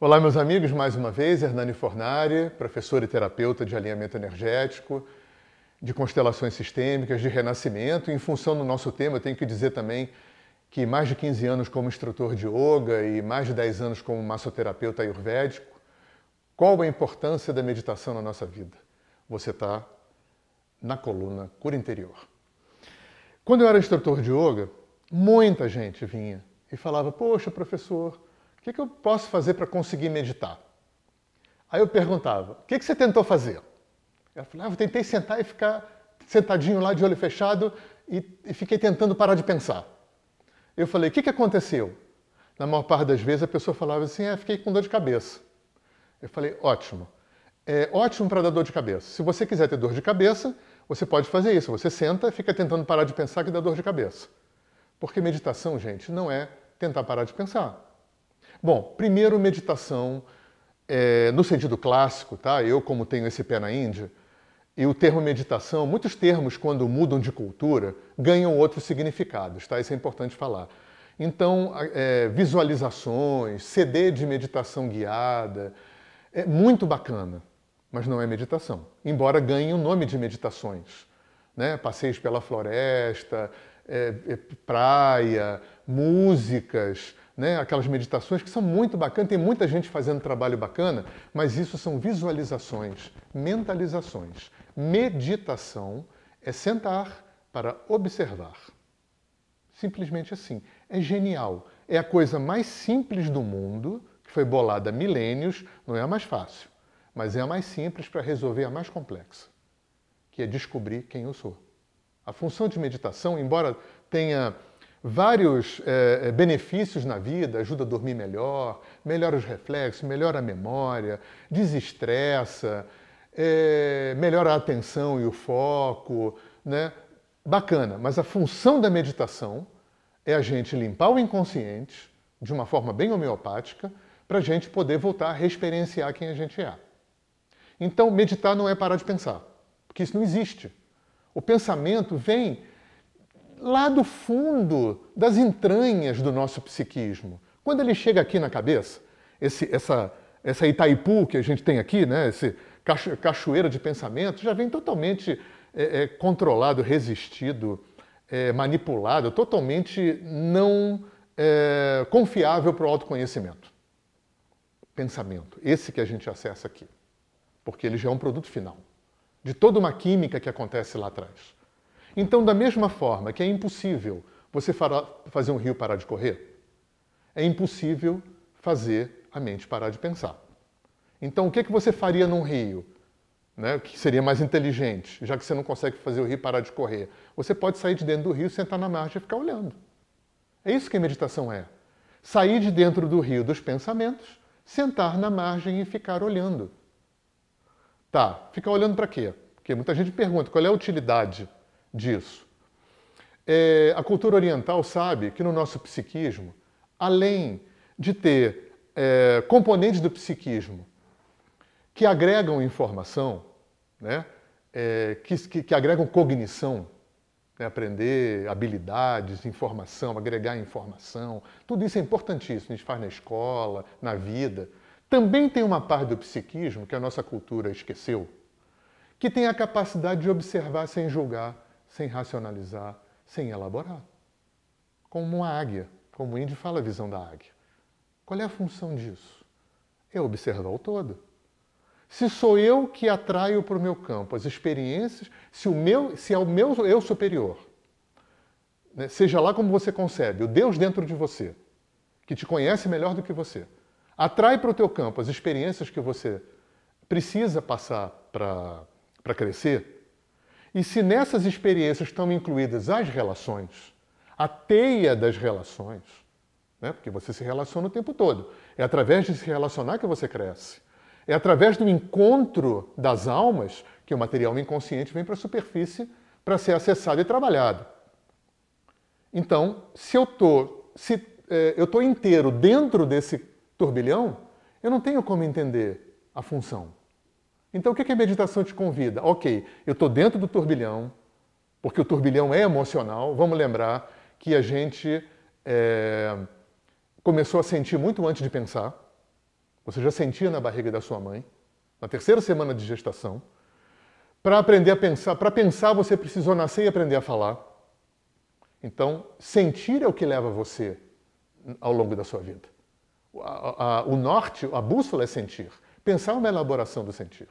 Olá, meus amigos, mais uma vez, Hernani Fornari, professor e terapeuta de alinhamento energético, de constelações sistêmicas, de renascimento. Em função do nosso tema, eu tenho que dizer também que mais de 15 anos como instrutor de yoga e mais de 10 anos como massoterapeuta ayurvédico. Qual a importância da meditação na nossa vida? Você está na coluna cura interior. Quando eu era instrutor de yoga, muita gente vinha e falava: Poxa, professor, o que, que eu posso fazer para conseguir meditar? Aí eu perguntava, o que, que você tentou fazer? Ela falou, ah, eu tentei sentar e ficar sentadinho lá de olho fechado e, e fiquei tentando parar de pensar. Eu falei, o que, que aconteceu? Na maior parte das vezes a pessoa falava assim, ah, fiquei com dor de cabeça. Eu falei, ótimo. É ótimo para dar dor de cabeça. Se você quiser ter dor de cabeça, você pode fazer isso. Você senta e fica tentando parar de pensar que dá dor de cabeça. Porque meditação, gente, não é tentar parar de pensar. Bom, primeiro, meditação é, no sentido clássico, tá? Eu, como tenho esse pé na Índia, e o termo meditação, muitos termos, quando mudam de cultura, ganham outros significados, tá? Isso é importante falar. Então, é, visualizações, CD de meditação guiada, é muito bacana, mas não é meditação, embora ganhe o nome de meditações. Né? Passeios pela floresta, é, praia, músicas, né, aquelas meditações que são muito bacanas, tem muita gente fazendo trabalho bacana, mas isso são visualizações, mentalizações. Meditação é sentar para observar. Simplesmente assim. É genial. É a coisa mais simples do mundo, que foi bolada há milênios, não é a mais fácil, mas é a mais simples para resolver a mais complexa, que é descobrir quem eu sou. A função de meditação, embora tenha vários é, benefícios na vida, ajuda a dormir melhor, melhora os reflexos, melhora a memória, desestressa, é, melhora a atenção e o foco, né? Bacana, mas a função da meditação é a gente limpar o inconsciente de uma forma bem homeopática para a gente poder voltar a reexperienciar quem a gente é. Então, meditar não é parar de pensar, porque isso não existe. O pensamento vem lá do fundo, das entranhas do nosso psiquismo. Quando ele chega aqui na cabeça, esse, essa, essa Itaipu que a gente tem aqui, né, esse cacho, cachoeira de pensamento, já vem totalmente é, é, controlado, resistido, é, manipulado, totalmente não é, confiável para o autoconhecimento. Pensamento, esse que a gente acessa aqui, porque ele já é um produto final de toda uma química que acontece lá atrás. Então, da mesma forma que é impossível você fazer um rio parar de correr, é impossível fazer a mente parar de pensar. Então, o que, que você faria num rio? Né, que seria mais inteligente, já que você não consegue fazer o rio parar de correr. Você pode sair de dentro do rio, sentar na margem e ficar olhando. É isso que a meditação é. Sair de dentro do rio dos pensamentos, sentar na margem e ficar olhando. Tá, ficar olhando para quê? Porque muita gente pergunta qual é a utilidade disso. É, a cultura oriental sabe que no nosso psiquismo, além de ter é, componentes do psiquismo que agregam informação, né, é, que, que, que, agregam cognição, né, aprender habilidades, informação, agregar informação, tudo isso é importantíssimo, a gente faz na escola, na vida. Também tem uma parte do psiquismo que a nossa cultura esqueceu, que tem a capacidade de observar sem julgar, sem racionalizar, sem elaborar. Como uma águia, como o índio fala a visão da águia. Qual é a função disso? É observar o todo. Se sou eu que atraio para o meu campo as experiências, se, o meu, se é o meu eu superior, né, seja lá como você concebe, o Deus dentro de você, que te conhece melhor do que você, atrai para o teu campo as experiências que você precisa passar para crescer, e se nessas experiências estão incluídas as relações, a teia das relações, né? porque você se relaciona o tempo todo, é através de se relacionar que você cresce. É através do encontro das almas que o material inconsciente vem para a superfície para ser acessado e trabalhado. Então, se eu estou se, é, eu tô inteiro dentro desse turbilhão, eu não tenho como entender a função. Então, o que a meditação te convida? Ok, eu estou dentro do turbilhão, porque o turbilhão é emocional. Vamos lembrar que a gente é, começou a sentir muito antes de pensar. você já sentia na barriga da sua mãe, na terceira semana de gestação. Para aprender a pensar, para pensar você precisou nascer e aprender a falar. Então, sentir é o que leva você ao longo da sua vida. o norte, a bússola é sentir. Pensar uma elaboração do sentir.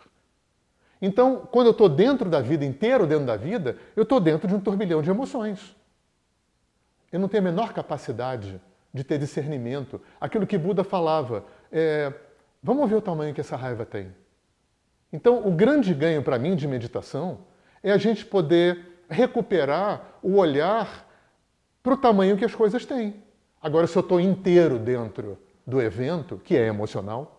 Então, quando eu estou dentro da vida, inteiro dentro da vida, eu estou dentro de um turbilhão de emoções. Eu não tenho a menor capacidade de ter discernimento. Aquilo que Buda falava, é, vamos ver o tamanho que essa raiva tem. Então, o grande ganho para mim de meditação é a gente poder recuperar o olhar para o tamanho que as coisas têm. Agora, se eu estou inteiro dentro do evento, que é emocional,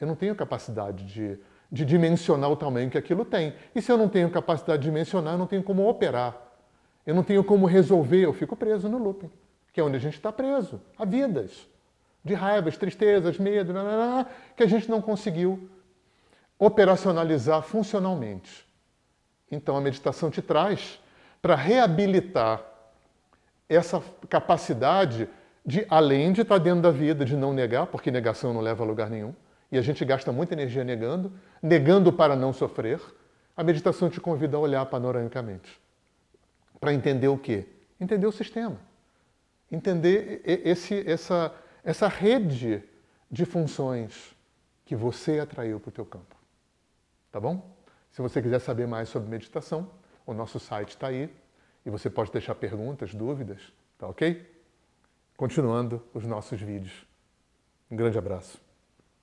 eu não tenho capacidade de, de dimensionar o tamanho que aquilo tem. E se eu não tenho capacidade de dimensionar, eu não tenho como operar. Eu não tenho como resolver, eu fico preso no looping, que é onde a gente está preso, a vidas de raivas, tristezas, medo, que a gente não conseguiu operacionalizar funcionalmente. Então a meditação te traz para reabilitar essa capacidade de, além de estar dentro da vida, de não negar, porque negação não leva a lugar nenhum, e a gente gasta muita energia negando, negando para não sofrer, a meditação te convida a olhar panoramicamente. Para entender o quê? Entender o sistema. Entender esse, essa, essa rede de funções que você atraiu para o teu campo. Tá bom? Se você quiser saber mais sobre meditação, o nosso site está aí e você pode deixar perguntas, dúvidas, tá ok? Continuando os nossos vídeos. Um grande abraço.